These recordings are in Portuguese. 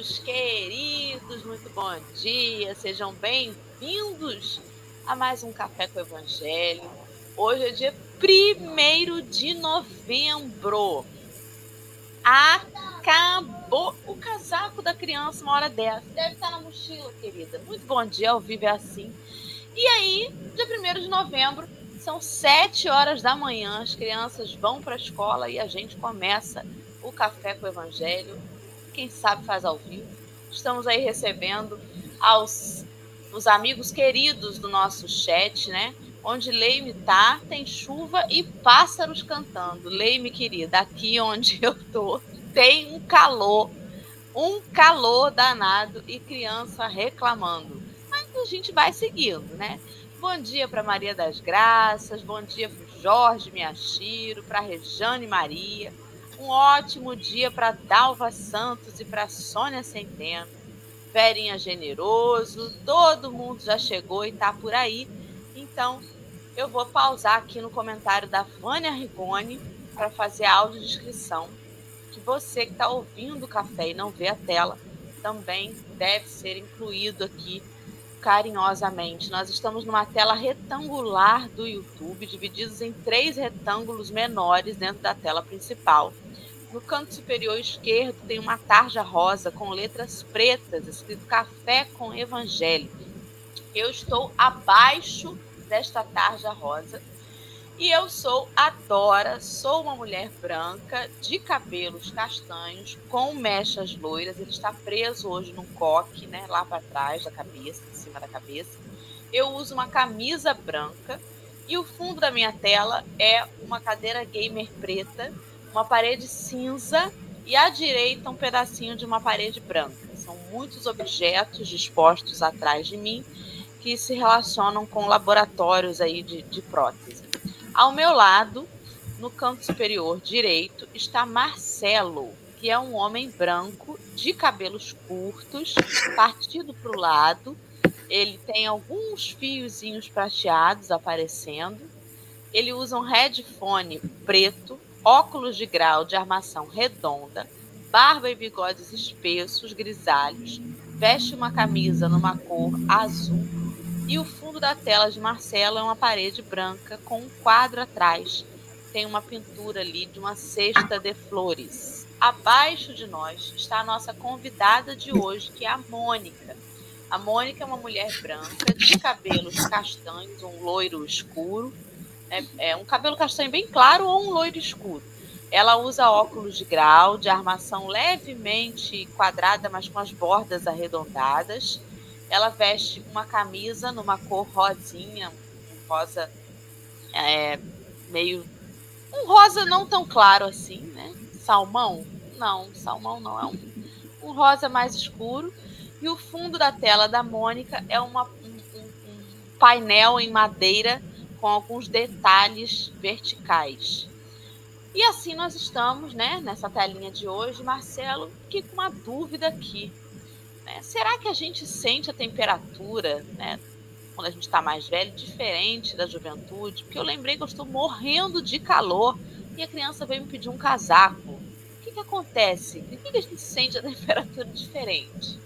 queridos, muito bom dia, sejam bem-vindos a mais um Café com o Evangelho. Hoje é dia 1 de novembro. Acabou o casaco da criança uma hora dessa. Deve estar na mochila, querida. Muito bom dia, ao vivo é assim. E aí, dia 1 de novembro, são 7 horas da manhã, as crianças vão para a escola e a gente começa o Café com o Evangelho. Quem sabe faz ao vivo. Estamos aí recebendo aos os amigos queridos do nosso chat, né? Onde Leime tá, tem chuva e pássaros cantando. Leime, querida, aqui onde eu tô, tem um calor, um calor danado e criança reclamando. Mas a gente vai seguindo, né? Bom dia para Maria das Graças, bom dia para Jorge Miachiro, para Rejane Maria, um ótimo dia para Dalva Santos e para Sônia Centeno. Verinha Generoso, todo mundo já chegou e está por aí. Então, eu vou pausar aqui no comentário da Vânia Rigoni para fazer a audiodescrição. Que você que está ouvindo o café e não vê a tela, também deve ser incluído aqui carinhosamente. Nós estamos numa tela retangular do YouTube, divididos em três retângulos menores dentro da tela principal. No canto superior esquerdo tem uma tarja rosa com letras pretas, escrito Café com Evangelho. Eu estou abaixo desta tarja rosa e eu sou a Dora, sou uma mulher branca, de cabelos castanhos, com mechas loiras. Ele está preso hoje num coque, né, lá para trás da cabeça, em cima da cabeça. Eu uso uma camisa branca e o fundo da minha tela é uma cadeira gamer preta uma parede cinza e à direita um pedacinho de uma parede branca. São muitos objetos dispostos atrás de mim que se relacionam com laboratórios aí de, de prótese. Ao meu lado, no canto superior direito, está Marcelo, que é um homem branco de cabelos curtos, partido para o lado. Ele tem alguns fiozinhos prateados aparecendo. Ele usa um headphone preto óculos de grau de armação redonda, barba e bigodes espessos, grisalhos, veste uma camisa numa cor azul e o fundo da tela de Marcelo é uma parede branca com um quadro atrás. Tem uma pintura ali de uma cesta de flores. Abaixo de nós está a nossa convidada de hoje, que é a Mônica. A Mônica é uma mulher branca, de cabelos castanhos, um loiro escuro, é, é um cabelo castanho bem claro ou um loiro escuro. Ela usa óculos de grau, de armação levemente quadrada, mas com as bordas arredondadas. Ela veste uma camisa numa cor rosinha, um rosa é, meio. Um rosa não tão claro assim, né? Salmão? Não, salmão não, é um, um rosa mais escuro. E o fundo da tela da Mônica é uma, um, um, painel em madeira com alguns detalhes verticais. E assim nós estamos, né, nessa telinha de hoje, Marcelo, que com uma dúvida aqui. Né? Será que a gente sente a temperatura, né, quando a gente está mais velho, diferente da juventude? Porque eu lembrei que eu estou morrendo de calor e a criança veio me pedir um casaco. O que, que acontece? Por que, que a gente sente a temperatura diferente?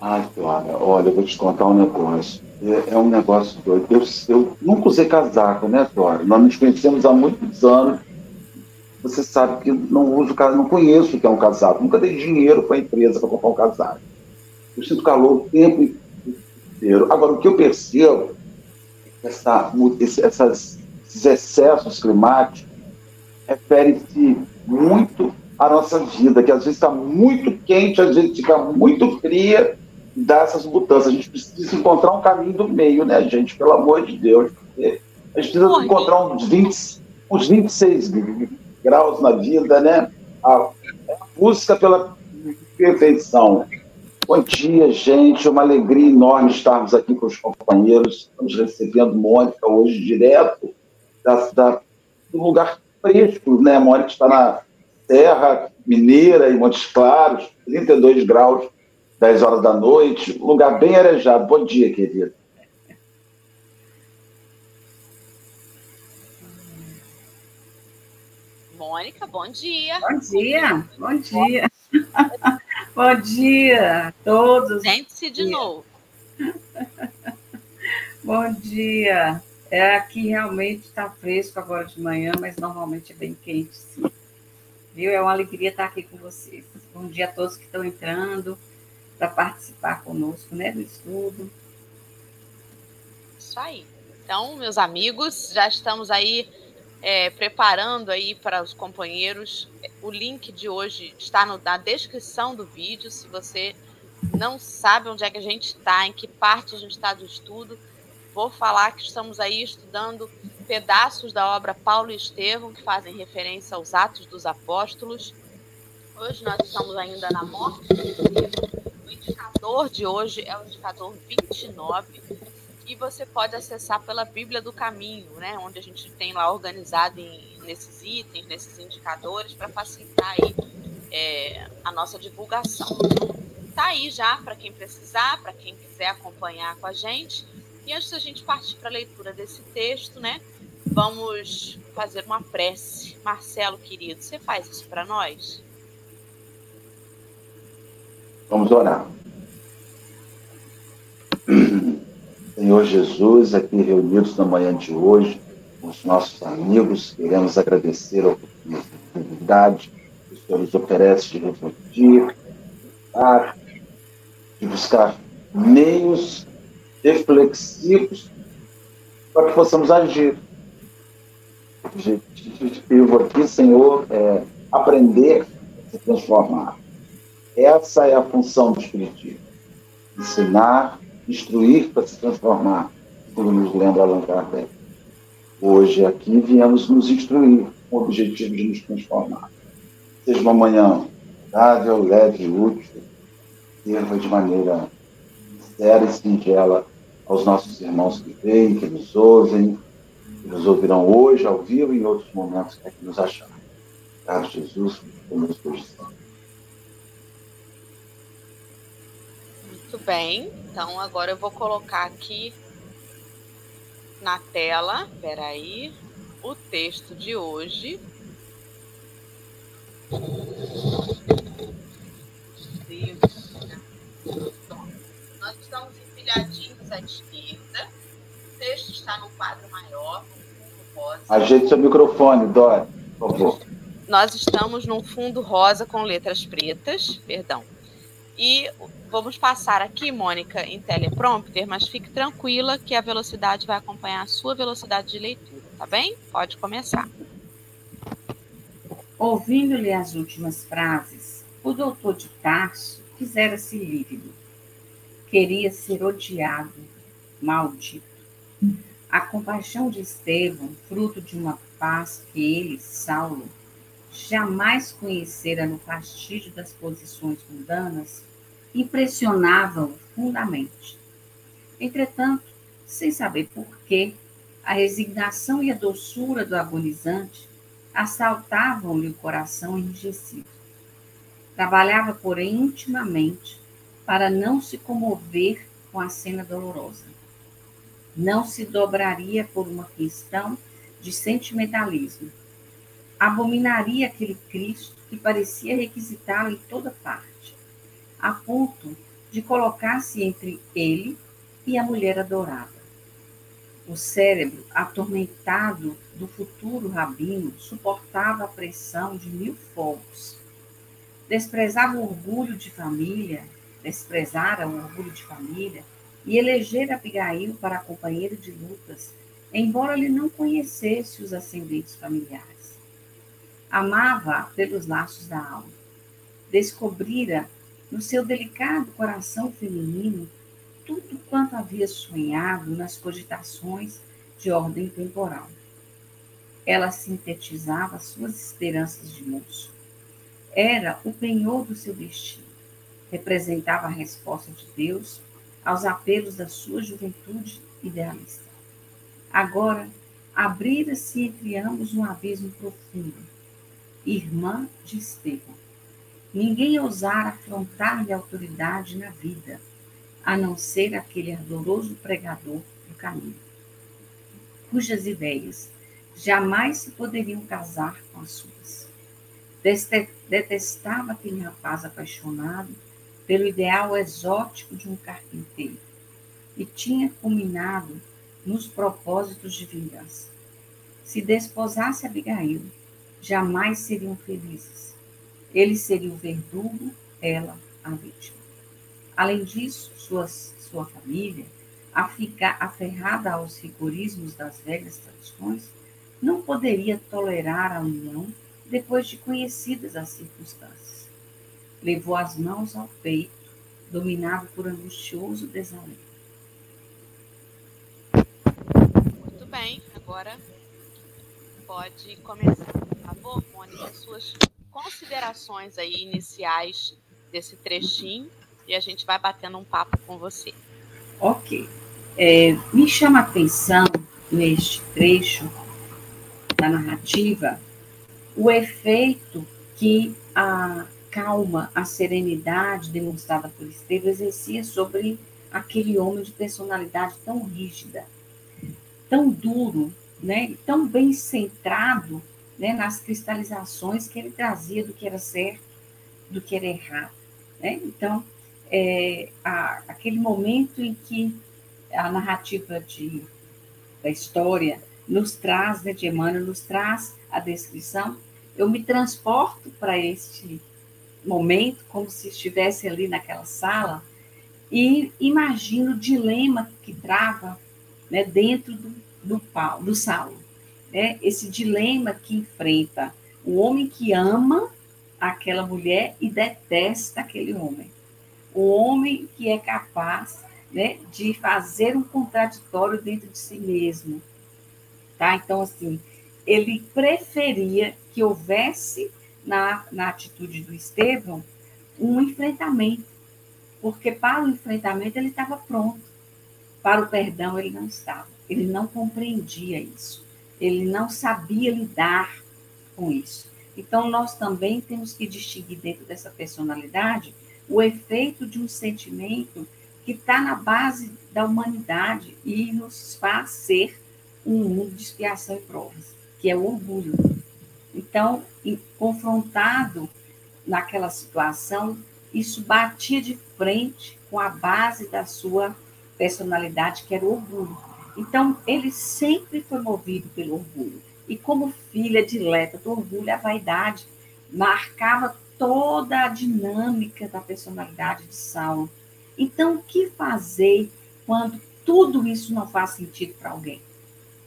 Ai, Clara, olha, eu vou te contar um negócio. É, é um negócio doido. Eu, eu, nunca usei casaco, né, Clara? Nós nos conhecemos há muitos anos. Você sabe que não uso casaco, não conheço o que é um casaco. Nunca dei dinheiro para a empresa para comprar um casaco. Eu sinto calor o tempo inteiro. Agora, o que eu percebo é essa, essas, esses excessos climáticos referem-se muito à nossa vida, que às vezes está muito quente, às vezes fica muito fria dessas mudanças. A gente precisa encontrar um caminho do meio, né, gente? Pelo amor de Deus. A gente precisa Oi. encontrar uns, 20, uns 26 graus na vida, né? A, a busca pela perfeição. Bom dia, gente. Uma alegria enorme estarmos aqui com os companheiros. Estamos recebendo Mônica hoje direto da, da, do lugar fresco, né? A Mônica está na Serra Mineira, em Montes Claros, 32 graus 10 horas da noite, lugar bem arejado. Bom dia, querido. Mônica, bom dia. Bom dia, bom dia. Bom dia a todos. Sente-se de novo. Bom dia. É, aqui realmente está fresco agora de manhã, mas normalmente é bem quente, sim. Viu? É uma alegria estar aqui com vocês. Bom dia a todos que estão entrando para participar conosco, né, do estudo. Isso aí. Então, meus amigos, já estamos aí é, preparando aí para os companheiros. O link de hoje está no, na descrição do vídeo. Se você não sabe onde é que a gente está, em que parte a gente está do estudo, vou falar que estamos aí estudando pedaços da obra Paulo e Estevão, que fazem referência aos Atos dos Apóstolos. Hoje nós estamos ainda na morte de Estevão. O indicador de hoje é o indicador 29 e você pode acessar pela Bíblia do Caminho, né, onde a gente tem lá organizado em, nesses itens, nesses indicadores, para facilitar aí, é, a nossa divulgação. Está aí já para quem precisar, para quem quiser acompanhar com a gente. E antes da gente partir para a leitura desse texto, né, vamos fazer uma prece. Marcelo, querido, você faz isso para nós? Vamos orar. Senhor Jesus, aqui reunidos na manhã de hoje, com os nossos amigos, queremos agradecer a oportunidade que o Senhor nos oferece de refletir, de buscar meios reflexivos para que possamos agir. Objetivo aqui, Senhor, é aprender a se transformar. Essa é a função do Espiritismo. Ensinar instruir para se transformar, como nos lembra Allan Kardec. Hoje aqui viemos nos instruir com o objetivo de nos transformar. Seja uma manhã agradável, leve e útil, sirva de maneira sincera e singela aos nossos irmãos que veem, que nos ouvem, que nos ouvirão hoje, ao vivo e em outros momentos que aqui nos acharem. Obrigado, Jesus, conosco hoje sempre. Muito bem. Então, agora eu vou colocar aqui na tela, peraí, o texto de hoje. Nós estamos empilhadinhos à esquerda. O texto está no quadro maior. Ajeite seu microfone, Dória, por favor. Nós estamos num fundo rosa com letras pretas, perdão. E vamos passar aqui, Mônica, em teleprompter, mas fique tranquila que a velocidade vai acompanhar a sua velocidade de leitura, tá bem? Pode começar. Ouvindo-lhe as últimas frases, o doutor de Tarso quisera-se lívido. Queria ser odiado, maldito. A compaixão de Estevão, fruto de uma paz que ele, Saulo, jamais conhecera no fastígio das posições mundanas, impressionavam profundamente. Entretanto, sem saber por quê, a resignação e a doçura do agonizante assaltavam-lhe o coração enrijecido. Trabalhava, porém, intimamente para não se comover com a cena dolorosa. Não se dobraria por uma questão de sentimentalismo. Abominaria aquele Cristo que parecia requisitá-lo em toda parte a ponto de colocar-se entre ele e a mulher adorada. O cérebro, atormentado do futuro rabino, suportava a pressão de mil fogos. Desprezava o orgulho de família, desprezara o orgulho de família e elegera Abigail para companheiro de lutas, embora ele não conhecesse os ascendentes familiares. Amava pelos laços da alma. Descobrira no seu delicado coração feminino tudo quanto havia sonhado nas cogitações de ordem temporal. Ela sintetizava suas esperanças de moço. Era o penhor do seu destino. Representava a resposta de Deus aos apelos da sua juventude idealista. Agora, abrira-se entre ambos um abismo profundo. Irmã de Estevão Ninguém ousara afrontar-lhe autoridade na vida, a não ser aquele ardoroso pregador do caminho, cujas ideias jamais se poderiam casar com as suas. Detestava aquele rapaz apaixonado pelo ideal exótico de um carpinteiro e tinha culminado nos propósitos de vingança. Se desposasse Abigail, jamais seriam felizes. Ele seria o verdugo, ela a vítima. Além disso, suas, sua família, aferrada aos rigorismos das velhas tradições, não poderia tolerar a união depois de conhecidas as circunstâncias. Levou as mãos ao peito, dominado por angustioso desalento. Muito bem, agora pode começar, por favor, Mônica, suas considerações aí iniciais desse trechinho e a gente vai batendo um papo com você. Ok. É, me chama a atenção neste trecho da narrativa o efeito que a calma, a serenidade demonstrada por Estevão exercia sobre aquele homem de personalidade tão rígida, tão duro, né, tão bem centrado né, nas cristalizações que ele trazia do que era certo, do que era errado. Né? Então, é, a, aquele momento em que a narrativa de, da história nos traz, né, de Emmanuel, nos traz a descrição, eu me transporto para este momento, como se estivesse ali naquela sala, e imagino o dilema que trava né, dentro do, do, Paulo, do Saulo. Né? Esse dilema que enfrenta o homem que ama aquela mulher e detesta aquele homem. O homem que é capaz né, de fazer um contraditório dentro de si mesmo. Tá? Então, assim, ele preferia que houvesse na, na atitude do Estevão um enfrentamento, porque para o enfrentamento ele estava pronto, para o perdão ele não estava, ele não compreendia isso, ele não sabia lidar com isso. Então, nós também temos que distinguir dentro dessa personalidade o efeito de um sentimento que está na base da humanidade e nos faz ser um mundo de expiação e provas que é o orgulho. Então, confrontado naquela situação, isso batia de frente com a base da sua personalidade, que era o orgulho. Então, ele sempre foi movido pelo orgulho. E como filha dileta do orgulho, a vaidade marcava toda a dinâmica da personalidade de Saulo. Então, o que fazer quando tudo isso não faz sentido para alguém?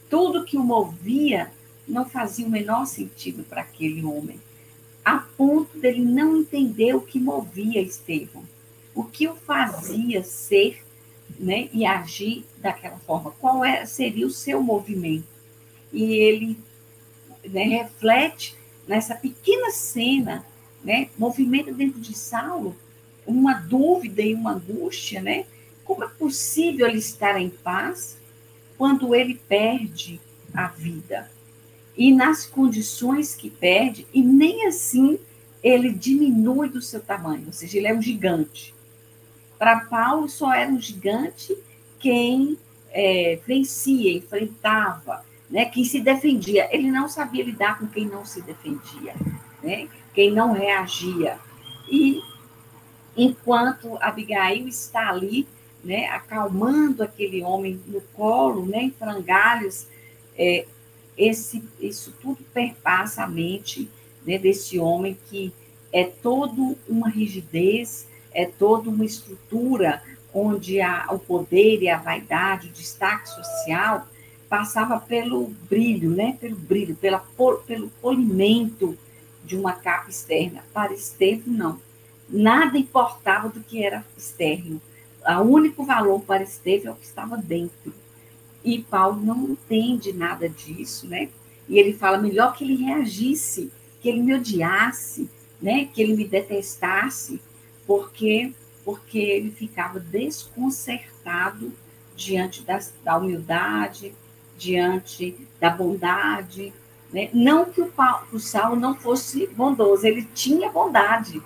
Tudo que o movia não fazia o menor sentido para aquele homem, a ponto dele não entender o que movia Estevão, o que o fazia ser né, e agir daquela forma, qual é, seria o seu movimento. E ele né, reflete nessa pequena cena, né, movimento dentro de Saulo, uma dúvida e uma angústia, né? Como é possível ele estar em paz quando ele perde a vida? e nas condições que perde, e nem assim ele diminui do seu tamanho, ou seja, ele é um gigante. Para Paulo, só era um gigante quem é, vencia, enfrentava, né, quem se defendia. Ele não sabia lidar com quem não se defendia, né, quem não reagia. E enquanto Abigail está ali, né, acalmando aquele homem no colo, né, em frangalhos, é, esse, isso tudo perpassa a mente né, desse homem que é todo uma rigidez, é toda uma estrutura onde a, o poder e a vaidade, o destaque social passava pelo brilho, né, pelo brilho, pela, pelo polimento de uma capa externa. Para Estevão, não. Nada importava do que era externo. O único valor para Estevão é o que estava dentro. E Paulo não entende nada disso, né? E ele fala melhor que ele reagisse, que ele me odiasse, né? Que ele me detestasse, porque porque ele ficava desconcertado diante da humildade, diante da bondade, né? Não que o, o Saulo não fosse bondoso, ele tinha bondade,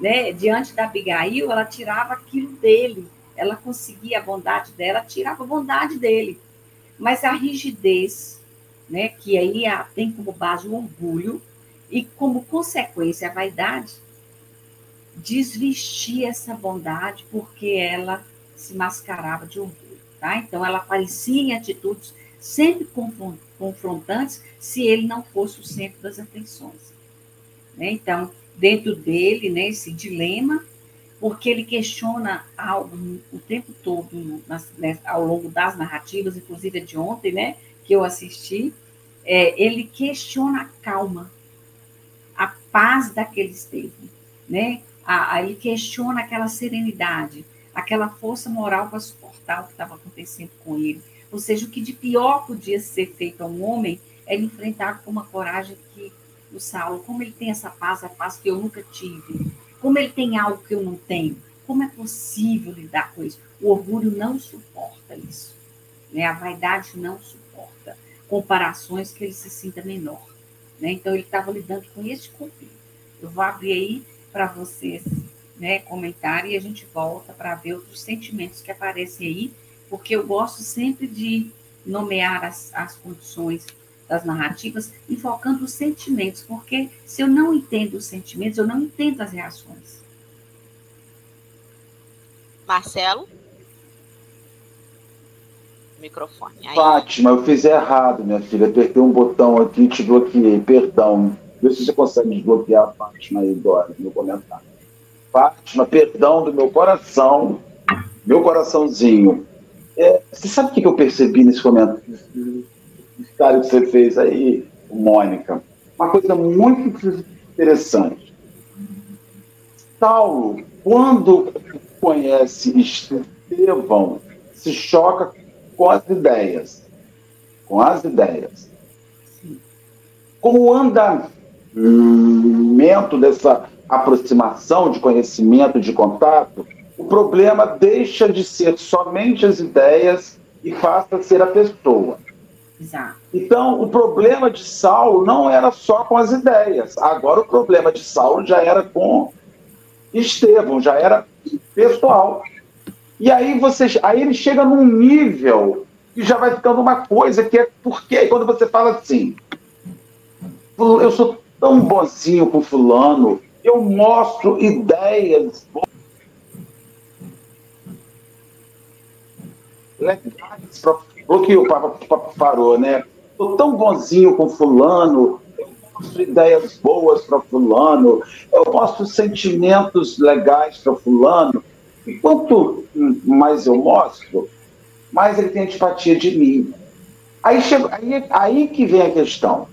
né? Diante da Abigail, ela tirava aquilo dele, ela conseguia a bondade dela, tirava a bondade dele. Mas a rigidez, né, que aí tem como base o orgulho e como consequência a vaidade, desvestir essa bondade porque ela se mascarava de orgulho, tá? Então ela aparecia em atitudes sempre confrontantes se ele não fosse o centro das atenções. Né? Então, dentro dele, né, esse dilema, porque ele questiona algo o tempo todo nas, né, ao longo das narrativas, inclusive de ontem, né, que eu assisti, é, ele questiona a calma, a paz daquele esteve, né? A, a, ele questiona aquela serenidade, aquela força moral para suportar o que estava acontecendo com ele. Ou seja, o que de pior podia ser feito a um homem era enfrentar com uma coragem que o Saulo, como ele tem essa paz, a paz que eu nunca tive, como ele tem algo que eu não tenho, como é possível lidar com isso? O orgulho não suporta isso, né? A vaidade não suporta comparações que ele se sinta menor, né? Então ele estava lidando com esse conflito. Eu vou abrir aí para vocês, né, comentarem e a gente volta para ver outros sentimentos que aparecem aí, porque eu gosto sempre de nomear as, as condições das narrativas, enfocando os sentimentos, porque se eu não entendo os sentimentos, eu não entendo as reações. Marcelo? Microfone. Aí. Fátima, eu fiz errado, minha filha. Apertei um botão aqui e te bloqueei. Perdão. Vê se você consegue desbloquear a Fátima aí, Dora, no comentário. Fátima, perdão do meu coração, meu coraçãozinho. É, você sabe o que eu percebi nesse comentário? que você fez aí, Mônica, uma coisa muito interessante. Saulo, quando conhece Estevão, se choca com as ideias. Com as ideias. Com o andamento dessa aproximação de conhecimento, de contato, o problema deixa de ser somente as ideias e passa a ser a pessoa. Exato. Então, o problema de Saulo não era só com as ideias. Agora, o problema de Saulo já era com Estevão, já era pessoal. E aí, você, aí ele chega num nível que já vai ficando uma coisa que é porque quando você fala assim, eu sou tão bonzinho com fulano, eu mostro ideias legais para bloqueou, parou, né? Estou tão bonzinho com fulano, eu mostro ideias boas para fulano, eu mostro sentimentos legais para fulano. E quanto mais eu mostro, mais ele tem antipatia de mim. Aí, chega, aí, aí que vem a questão.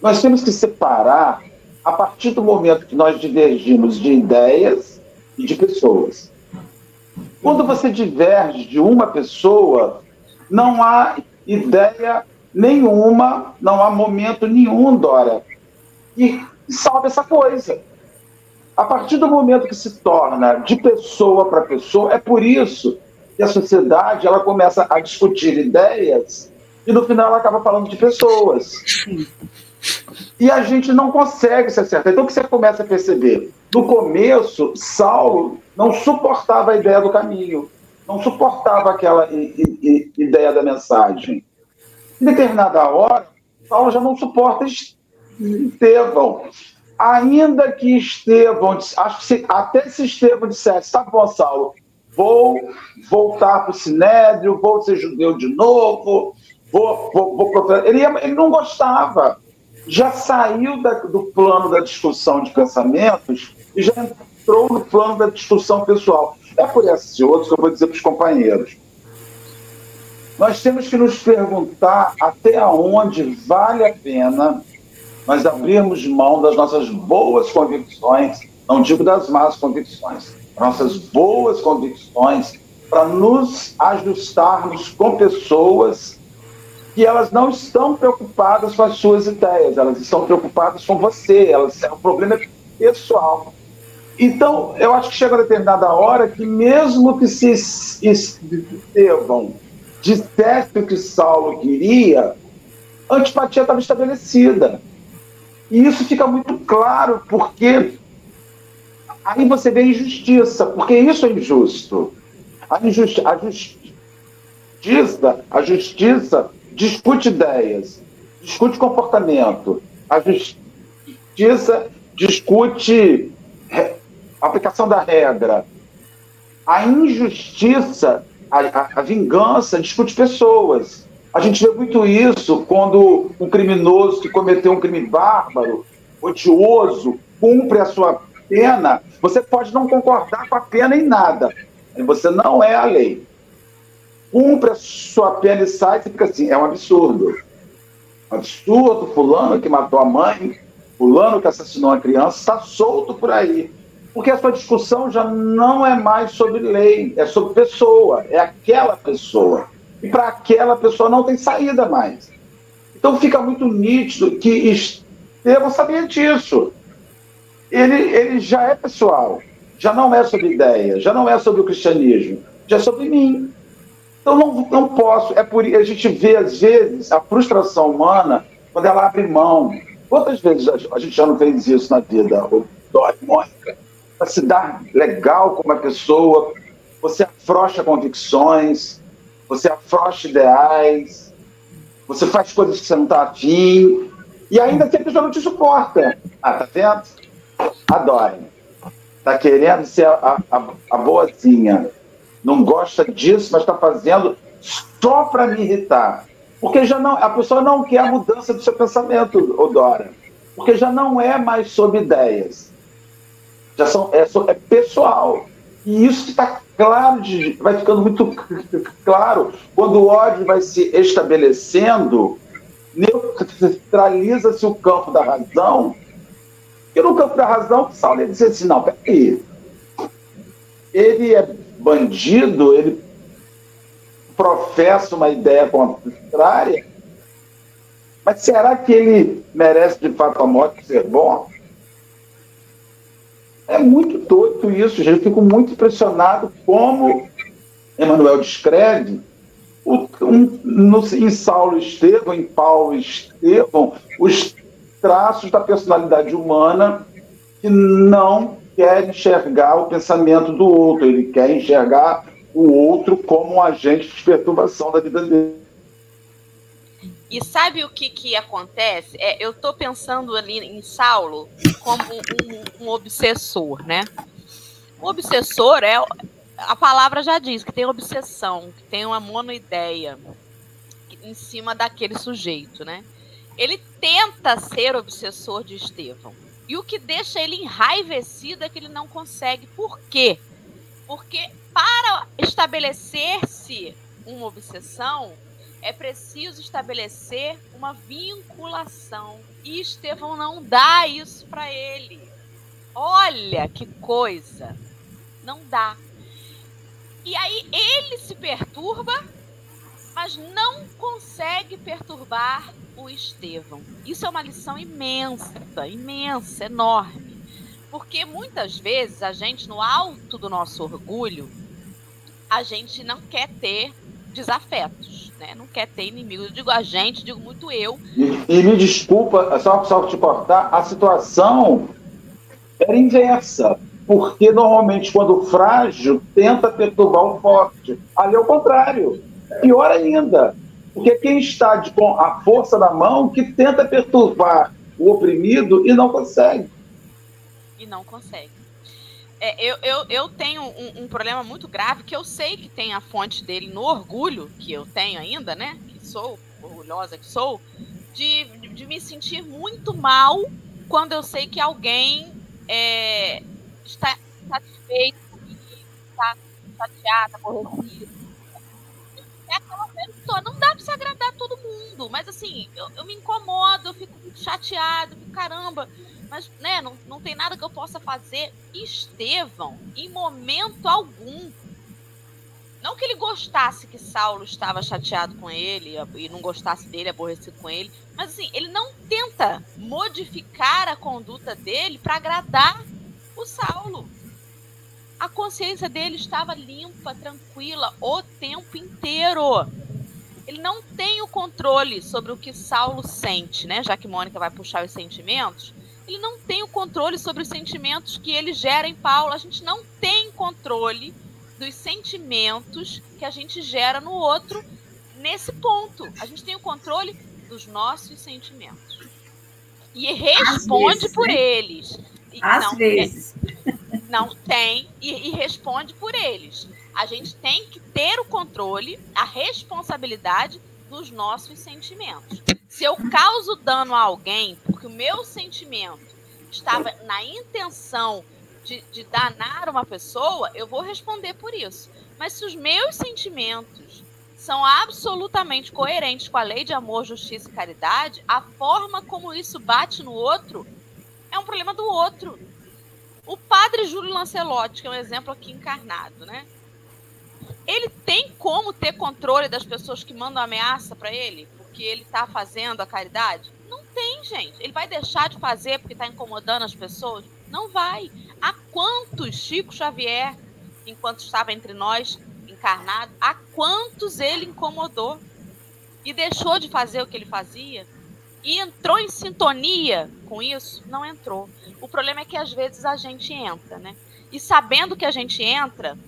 Nós temos que separar a partir do momento que nós divergimos de ideias e de pessoas. Quando você diverge de uma pessoa, não há ideia nenhuma, não há momento nenhum, Dora, e salve essa coisa. A partir do momento que se torna de pessoa para pessoa, é por isso que a sociedade ela começa a discutir ideias e no final ela acaba falando de pessoas. E a gente não consegue se acertar. Então o que você começa a perceber? No começo, Saulo não suportava a ideia do caminho não suportava aquela ideia da mensagem. Em determinada hora, Paulo já não suporta Estevão. Ainda que Estevão, acho que até se Estevão dissesse, tá bom, Saulo, vou voltar para o Sinédrio, vou ser judeu de novo, vou, vou, vou ele não gostava. Já saiu da, do plano da discussão de pensamentos e já entrou no plano da discussão pessoal. É por esses e outros que eu vou dizer para os companheiros. Nós temos que nos perguntar até onde vale a pena nós abrirmos mão das nossas boas convicções, não digo das más convicções, nossas boas convicções, para nos ajustarmos com pessoas que elas não estão preocupadas com as suas ideias, elas estão preocupadas com você, elas, o problema é pessoal. Então, eu acho que chega a determinada hora que, mesmo que se Estevão dissesse o que Saulo queria, a antipatia estava estabelecida. E isso fica muito claro, porque aí você vê injustiça, porque isso é injusto. A, injusti a justiça, a justiça discute ideias, discute comportamento, a justiça discute aplicação da regra, a injustiça, a, a, a vingança discute pessoas. A gente vê muito isso quando um criminoso que cometeu um crime bárbaro, odioso, cumpre a sua pena. Você pode não concordar com a pena em nada. Você não é a lei. Cumpre a sua pena e sai, você fica assim, é um absurdo. Absurdo, fulano que matou a mãe, fulano que assassinou a criança, está solto por aí. Porque a sua discussão já não é mais sobre lei, é sobre pessoa, é aquela pessoa. E para aquela pessoa não tem saída mais. Então fica muito nítido que Estevão sabia disso. Ele, ele já é pessoal, já não é sobre ideia, já não é sobre o cristianismo, já é sobre mim. Então não, não posso. É por a gente vê, às vezes, a frustração humana quando ela abre mão. Quantas vezes a gente já não fez isso na vida, o Dói, Mônica? para se dar legal com uma pessoa, você afrouxa convicções, você afrouxa ideais, você faz coisas que você não está afim, e ainda que a pessoa não te suporta. Ah, tá vendo? Adore. Tá querendo ser a, a, a boazinha. Não gosta disso, mas está fazendo só para me irritar. Porque já não, a pessoa não quer a mudança do seu pensamento, Odora. Porque já não é mais sobre ideias já são, é, é pessoal. E isso está claro, de, vai ficando muito claro. Quando o ódio vai se estabelecendo, neutraliza-se o campo da razão. E no campo da razão, Saulo dizer assim: não, peraí. Ele é bandido, ele professa uma ideia contrária, mas será que ele merece de fato a morte ser bom? É muito doido isso, gente. Eu fico muito impressionado como Emmanuel descreve o, um, no, em Saulo Estevão, em Paulo Estevão, os traços da personalidade humana que não quer enxergar o pensamento do outro, ele quer enxergar o outro como um agente de perturbação da vida dele. E sabe o que, que acontece? É, eu estou pensando ali em Saulo como um, um, obsessor, né? O obsessor é. A palavra já diz que tem obsessão, que tem uma monoideia em cima daquele sujeito, né? Ele tenta ser obsessor de Estevão. E o que deixa ele enraivecido é que ele não consegue. Por quê? Porque para estabelecer-se uma obsessão, é preciso estabelecer uma vinculação. E Estevão não dá isso para ele. Olha que coisa! Não dá. E aí ele se perturba, mas não consegue perturbar o Estevão. Isso é uma lição imensa, imensa, enorme. Porque muitas vezes a gente, no alto do nosso orgulho, a gente não quer ter desafetos, né? Não quer ter inimigo. Eu digo a gente, digo muito eu. E, e me desculpa, só, só te cortar, a situação era inversa. Porque normalmente quando o frágil tenta perturbar o forte. Ali é o contrário. Pior ainda. Porque quem está com a força da mão que tenta perturbar o oprimido e não consegue. E não consegue. É, eu, eu, eu tenho um, um, problema muito grave que eu sei que tem a fonte dele no orgulho, que eu tenho ainda, né? Que sou, orgulhosa que sou, de, de me sentir muito mal quando eu sei que alguém é, está satisfeito está chateado, aborrecido. É pessoa, não dá para se agradar todo mundo, mas assim, eu, eu me incomodo, eu fico chateado, fico, caramba, mas né, não, não tem nada que eu possa fazer. Estevão, em momento algum, não que ele gostasse que Saulo estava chateado com ele e não gostasse dele, aborrecido com ele, mas assim, ele não tenta modificar a conduta dele para agradar o Saulo. A consciência dele estava limpa, tranquila o tempo inteiro. Ele não tem o controle sobre o que Saulo sente, né? Já que Mônica vai puxar os sentimentos, ele não tem o controle sobre os sentimentos que ele gera em Paulo. A gente não tem controle dos sentimentos que a gente gera no outro nesse ponto. A gente tem o controle dos nossos sentimentos. E responde vezes, por né? eles. Às não, é vezes. É, Não tem e, e responde por eles. A gente tem que ter o controle, a responsabilidade dos nossos sentimentos. Se eu causo dano a alguém porque o meu sentimento estava na intenção de, de danar uma pessoa, eu vou responder por isso. Mas se os meus sentimentos são absolutamente coerentes com a lei de amor, justiça e caridade, a forma como isso bate no outro é um problema do outro. O padre Júlio Lancelotti, que é um exemplo aqui encarnado, né? Ele tem como ter controle das pessoas que mandam ameaça para ele, porque ele está fazendo a caridade? Não tem, gente. Ele vai deixar de fazer porque está incomodando as pessoas? Não vai. Há quantos Chico Xavier, enquanto estava entre nós, encarnado, há quantos ele incomodou e deixou de fazer o que ele fazia? E entrou em sintonia com isso? Não entrou. O problema é que às vezes a gente entra, né? E sabendo que a gente entra,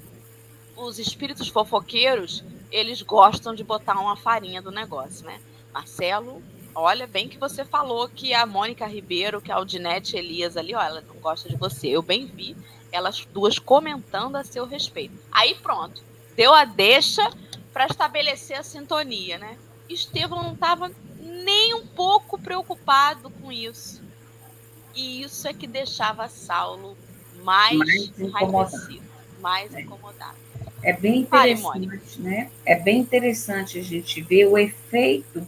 os espíritos fofoqueiros, eles gostam de botar uma farinha do negócio, né? Marcelo, olha bem que você falou que a Mônica Ribeiro, que a Aldinete Elias ali, ó, ela não gosta de você. Eu bem vi elas duas comentando a seu respeito. Aí pronto, deu a deixa para estabelecer a sintonia, né? Estevão não estava nem um pouco preocupado com isso. E isso é que deixava Saulo mais, mais enraivecido, mais é. incomodado. É bem interessante, né? É bem interessante a gente ver o efeito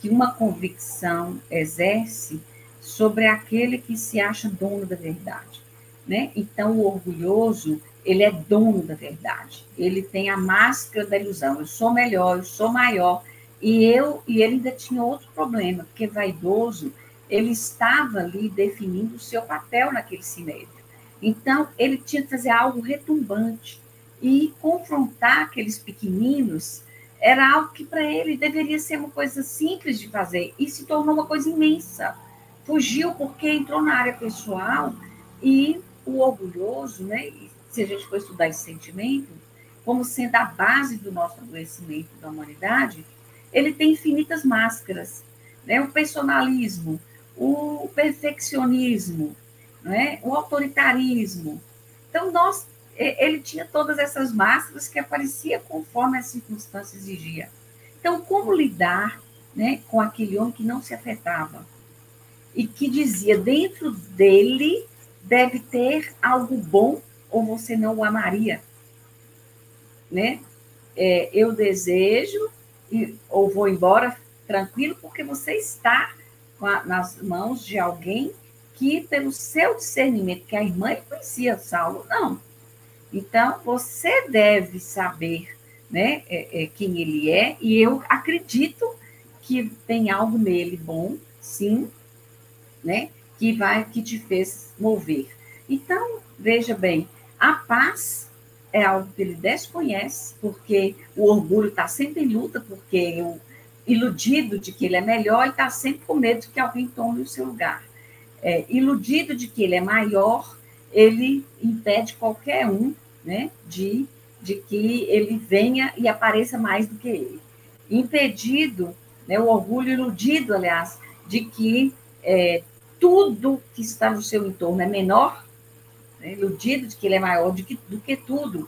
que uma convicção exerce sobre aquele que se acha dono da verdade, né? Então o orgulhoso, ele é dono da verdade. Ele tem a máscara da ilusão. Eu sou melhor, eu sou maior. E eu e ele ainda tinha outro problema, porque vaidoso, ele estava ali definindo o seu papel naquele sinédrio. Então, ele tinha que fazer algo retumbante e confrontar aqueles pequeninos era algo que para ele deveria ser uma coisa simples de fazer e se tornou uma coisa imensa. Fugiu porque entrou na área pessoal e o orgulhoso, né? Se a gente for estudar esse sentimento, como sendo a base do nosso adoecimento da humanidade, ele tem infinitas máscaras, né? O personalismo, o perfeccionismo, né? o autoritarismo. Então, nós ele tinha todas essas máscaras que aparecia conforme as circunstâncias exigiam. Então, como lidar né, com aquele homem que não se afetava e que dizia dentro dele deve ter algo bom ou você não o amaria, né? É, eu desejo ou vou embora tranquilo porque você está a, nas mãos de alguém que pelo seu discernimento, que a irmã conhecia Saulo, não, então, você deve saber né, é, é, quem ele é, e eu acredito que tem algo nele bom, sim, né, que vai que te fez mover. Então, veja bem, a paz é algo que ele desconhece, porque o orgulho está sempre em luta, porque o iludido de que ele é melhor, e está sempre com medo de que alguém tome o seu lugar. É, iludido de que ele é maior, ele impede qualquer um né, de, de que ele venha e apareça mais do que ele. Impedido, né, o orgulho iludido, aliás, de que é, tudo que está no seu entorno é menor, né, iludido de que ele é maior do que, do que tudo,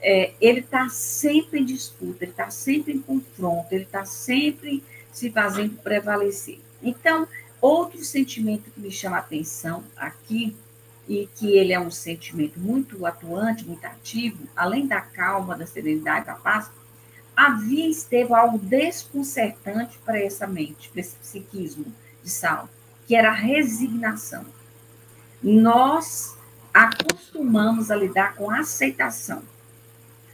é, ele está sempre em disputa, ele está sempre em confronto, ele está sempre se fazendo prevalecer. Então, outro sentimento que me chama a atenção aqui e que ele é um sentimento muito atuante, muito ativo, além da calma, da serenidade, da paz, havia esteve algo desconcertante para essa mente, para esse psiquismo de Saulo, que era a resignação. Nós acostumamos a lidar com a aceitação.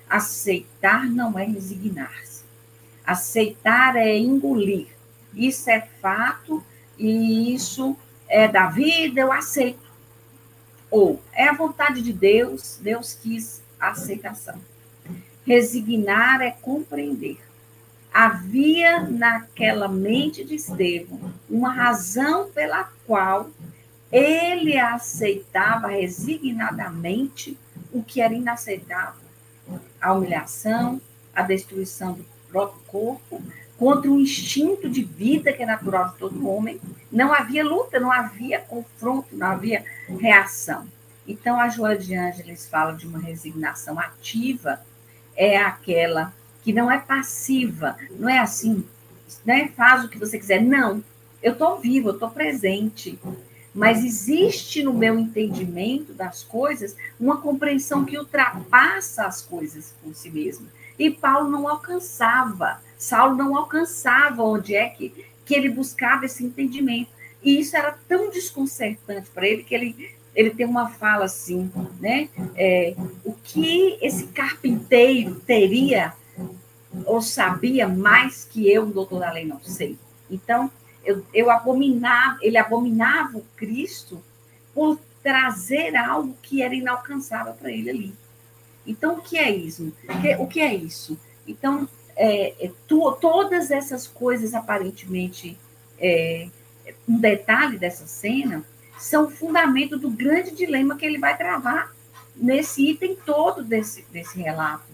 Aceitar não é resignar-se. Aceitar é engolir. Isso é fato e isso é da vida, eu aceito. Ou é a vontade de Deus, Deus quis a aceitação. Resignar é compreender. Havia naquela mente de Estevão uma razão pela qual ele aceitava resignadamente o que era inaceitável: a humilhação, a destruição do próprio corpo, contra um instinto de vida que é natural de todo homem. Não havia luta, não havia confronto, não havia reação. Então, a Joana de Ângeles fala de uma resignação ativa, é aquela que não é passiva, não é assim, né? Faz o que você quiser. Não, eu estou vivo, eu estou presente. Mas existe no meu entendimento das coisas uma compreensão que ultrapassa as coisas por si mesmo. E Paulo não alcançava, Saulo não alcançava onde é que, que ele buscava esse entendimento. E isso era tão desconcertante para ele que ele, ele tem uma fala assim, né? É, o que esse carpinteiro teria ou sabia mais que eu, doutor da lei, não sei. Então, eu, eu abominava, ele abominava o Cristo por trazer algo que era inalcançável para ele ali. Então, o que é isso? O que é isso? Então, é, é, tu, todas essas coisas aparentemente é, um detalhe dessa cena são o fundamento do grande dilema que ele vai travar nesse item todo desse, desse relato.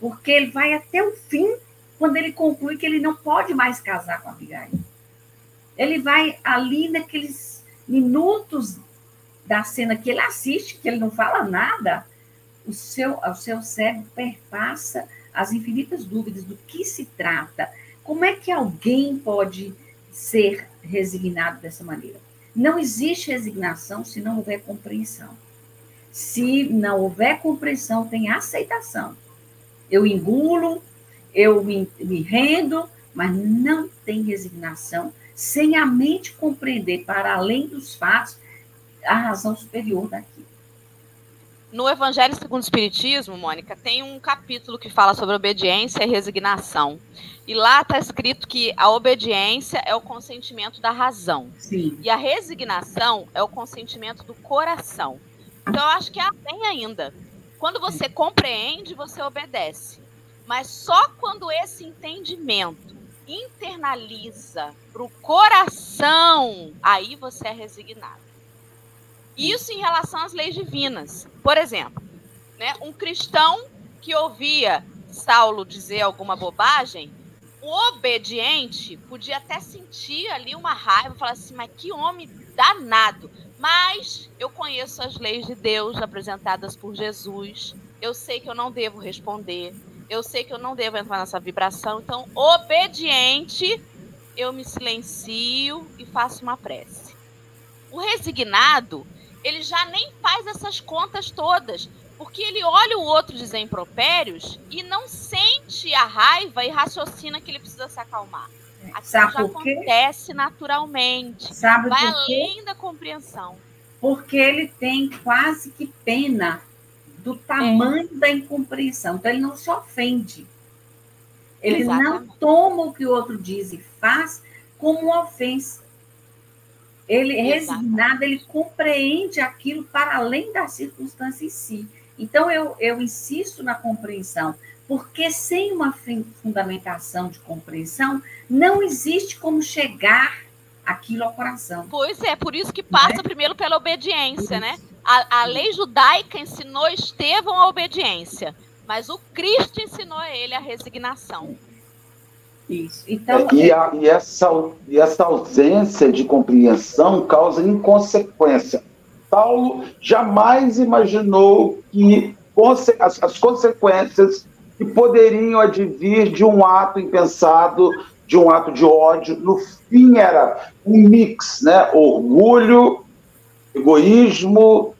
Porque ele vai até o fim, quando ele conclui que ele não pode mais casar com Abigail. Ele vai ali naqueles minutos da cena que ele assiste, que ele não fala nada, o seu, o seu cérebro perpassa as infinitas dúvidas do que se trata. Como é que alguém pode ser resignado dessa maneira? Não existe resignação se não houver compreensão. Se não houver compreensão, tem aceitação. Eu engulo, eu me, me rendo, mas não tem resignação sem a mente compreender, para além dos fatos, a razão superior daquilo. No Evangelho segundo o Espiritismo, Mônica, tem um capítulo que fala sobre obediência e resignação. E lá está escrito que a obediência é o consentimento da razão. Sim. E a resignação é o consentimento do coração. Então, eu acho que é além ainda. Quando você compreende, você obedece. Mas só quando esse entendimento internaliza para o coração, aí você é resignado. Isso em relação às leis divinas. Por exemplo, né, um cristão que ouvia Saulo dizer alguma bobagem, o obediente podia até sentir ali uma raiva, falar assim, mas que homem danado. Mas eu conheço as leis de Deus apresentadas por Jesus. Eu sei que eu não devo responder. Eu sei que eu não devo entrar nessa vibração. Então, obediente, eu me silencio e faço uma prece. O resignado, ele já nem faz essas contas todas, porque ele olha o outro dizer impropérios e não sente a raiva e raciocina que ele precisa se acalmar. Aquilo Sabe já acontece naturalmente. Sabe vai além da compreensão. Porque ele tem quase que pena do tamanho é. da incompreensão. Então ele não se ofende. Ele Exatamente. não toma o que o outro diz e faz como uma ofensa. Ele, é resignado, ele compreende aquilo para além da circunstância em si. Então, eu, eu insisto na compreensão, porque sem uma fundamentação de compreensão, não existe como chegar aquilo ao coração. Pois é, por isso que passa é? primeiro pela obediência, né? A, a lei judaica ensinou Estevão a obediência, mas o Cristo ensinou a ele a resignação. Isso. Então, é, e, a, e, essa, e essa ausência de compreensão causa inconsequência. Paulo jamais imaginou que as, as consequências que poderiam advir de um ato impensado, de um ato de ódio, no fim era um mix, né? Orgulho, egoísmo,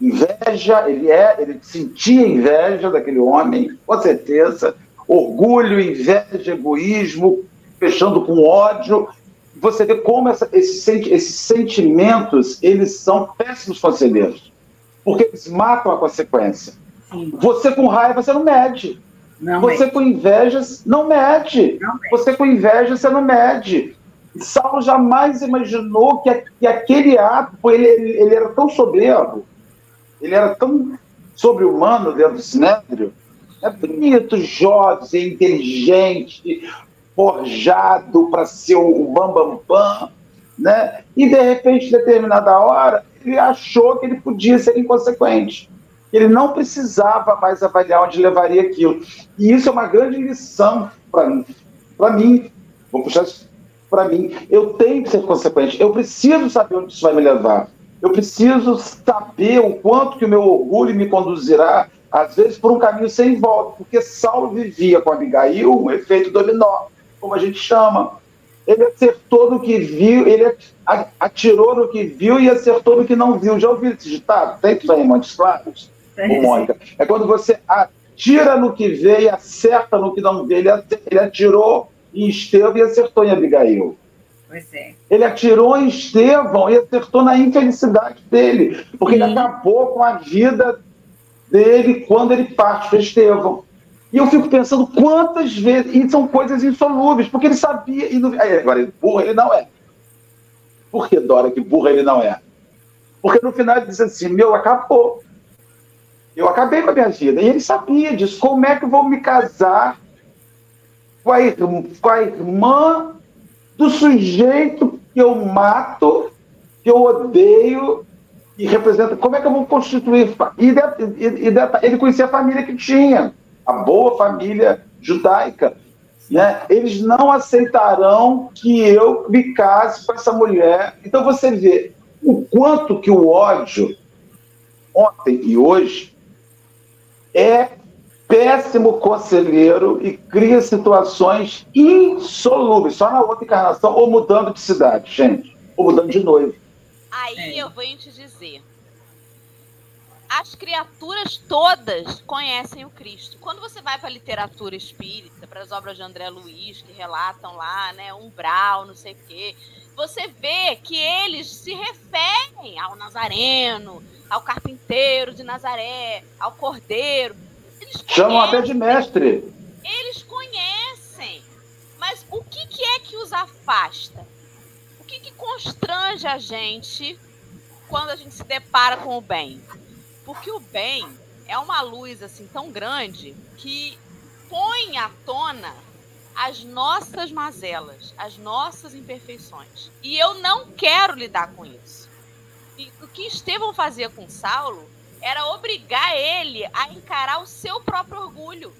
inveja. Ele é, ele sentia inveja daquele homem, com certeza orgulho, inveja, egoísmo, fechando com ódio. Você vê como essa, esses, esses sentimentos eles são péssimos conselheiros, porque eles matam a consequência. Sim. Você com raiva, você não mede. Não você com inveja, não mede. Não você com inveja, você não mede. Saulo jamais imaginou que, que aquele ato, ele, ele era tão soberbo, ele era tão sobre-humano dentro do sinédrio, é bonito, jovem, inteligente, forjado para ser o bambambam, bam, bam, né? E de repente, determinada hora, ele achou que ele podia ser inconsequente. Ele não precisava mais avaliar onde levaria aquilo. E isso é uma grande lição. Para mim, vou puxar isso para mim. Eu tenho que ser consequente. Eu preciso saber onde isso vai me levar. Eu preciso saber o quanto que o meu orgulho me conduzirá, às vezes, por um caminho sem volta, porque Saulo vivia com Abigail um efeito dominó, como a gente chama. Ele acertou no que viu, ele atirou no que viu e acertou no que não viu. Já ouviu esse ditado? Tem isso aí, Montes Claros? É. Mônica. É quando você atira no que vê e acerta no que não vê. Ele, ele atirou em Estevão e acertou em Abigail. Pois é. Ele atirou em Estevão e acertou na infelicidade dele, porque Sim. ele acabou com a vida dele quando ele parte para Estevão. E eu fico pensando quantas vezes, e são coisas insolúveis, porque ele sabia, e não, agora, burro ele não é. Por que, Dora, que burro ele não é? Porque no final ele diz assim: meu, acabou. Eu acabei com a minha vida. E ele sabia disso. Como é que eu vou me casar com a, com a irmã do sujeito que eu mato, que eu odeio e representa. Como é que eu vou constituir? E, e, ele conhecia a família que tinha, a boa família judaica. Né? Eles não aceitarão que eu me case com essa mulher. Então você vê o quanto que o ódio, ontem e hoje, é péssimo conselheiro e cria situações insolúveis, só na outra encarnação, ou mudando de cidade, gente, ou mudando de noivo. Aí é. eu vou te dizer. As criaturas todas conhecem o Cristo. Quando você vai para a literatura espírita, para as obras de André Luiz, que relatam lá, né, umbral, não sei o quê, você vê que eles se referem ao Nazareno, ao carpinteiro de Nazaré, ao cordeiro Chamam até de mestre. Eles conhecem. Mas o que, que é que os afasta? O que, que constrange a gente quando a gente se depara com o bem? Porque o bem é uma luz assim tão grande que põe à tona as nossas mazelas, as nossas imperfeições. E eu não quero lidar com isso. E o que Estevão fazia com Saulo era obrigar ele a encarar o seu próprio orgulho,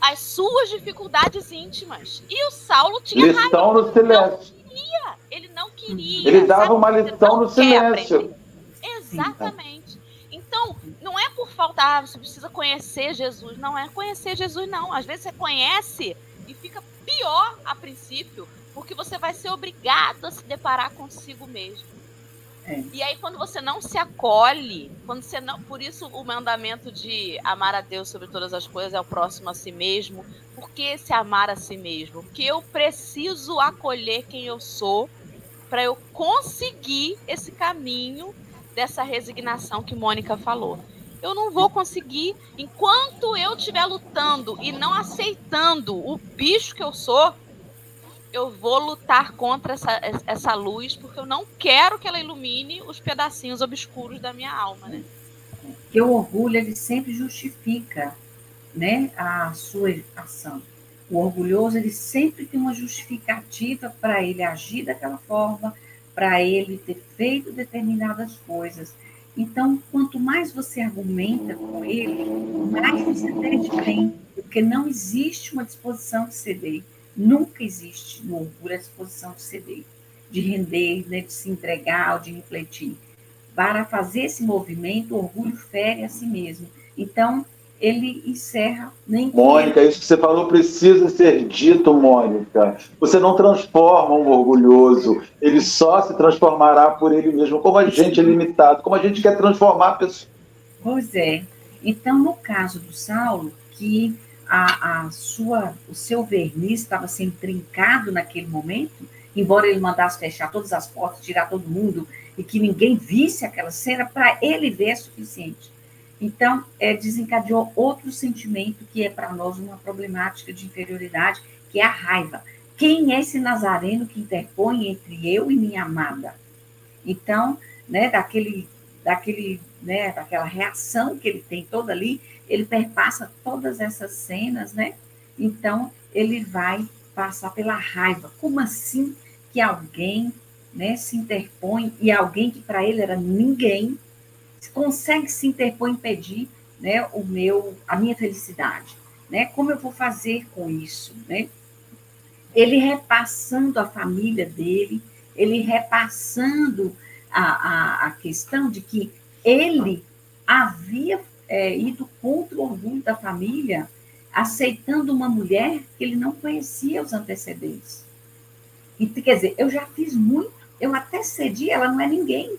as suas dificuldades íntimas. E o Saulo tinha lição raiva. no silêncio. Não queria, ele não queria. Ele dava sabe? uma lição no silêncio. Exatamente. Então, não é por falta, ah, você precisa conhecer Jesus. Não é conhecer Jesus, não. Às vezes você conhece e fica pior a princípio, porque você vai ser obrigado a se deparar consigo mesmo. É. E aí, quando você não se acolhe, quando você não. Por isso, o mandamento de amar a Deus sobre todas as coisas é o próximo a si mesmo. Por que se amar a si mesmo? Porque eu preciso acolher quem eu sou para eu conseguir esse caminho dessa resignação que Mônica falou. Eu não vou conseguir enquanto eu estiver lutando e não aceitando o bicho que eu sou eu vou lutar contra essa, essa luz, porque eu não quero que ela ilumine os pedacinhos obscuros da minha alma, né? Que o orgulho, ele sempre justifica, né, a sua ação. O orgulhoso, ele sempre tem uma justificativa para ele agir daquela forma, para ele ter feito determinadas coisas. Então, quanto mais você argumenta com ele, mais você perde bem, porque não existe uma disposição de ceder. Nunca existe no orgulho a disposição de ceder, de render, né, de se entregar ou de refletir. Para fazer esse movimento, o orgulho fere a si mesmo. Então, ele encerra nem Mônica, isso que você falou precisa ser dito, Mônica. Você não transforma um orgulhoso, ele só se transformará por ele mesmo. Como a gente é limitado, como a gente quer transformar a pessoa. Pois é. Então, no caso do Saulo, que a, a sua, o seu verniz estava sendo trincado naquele momento, embora ele mandasse fechar todas as portas, tirar todo mundo e que ninguém visse aquela cena, para ele ver é suficiente. Então, é, desencadeou outro sentimento que é para nós uma problemática de inferioridade, que é a raiva. Quem é esse nazareno que interpõe entre eu e minha amada? Então, né, daquele, daquele, né, daquela reação que ele tem toda ali, ele perpassa todas essas cenas, né? Então, ele vai passar pela raiva. Como assim que alguém né, se interpõe e alguém que para ele era ninguém consegue se interpor e impedir né, o meu, a minha felicidade? Né? Como eu vou fazer com isso? Né? Ele repassando a família dele, ele repassando a, a, a questão de que ele havia é, ido contra o orgulho da família, aceitando uma mulher que ele não conhecia os antecedentes. E, quer dizer, eu já fiz muito, eu até cedi, ela não é ninguém.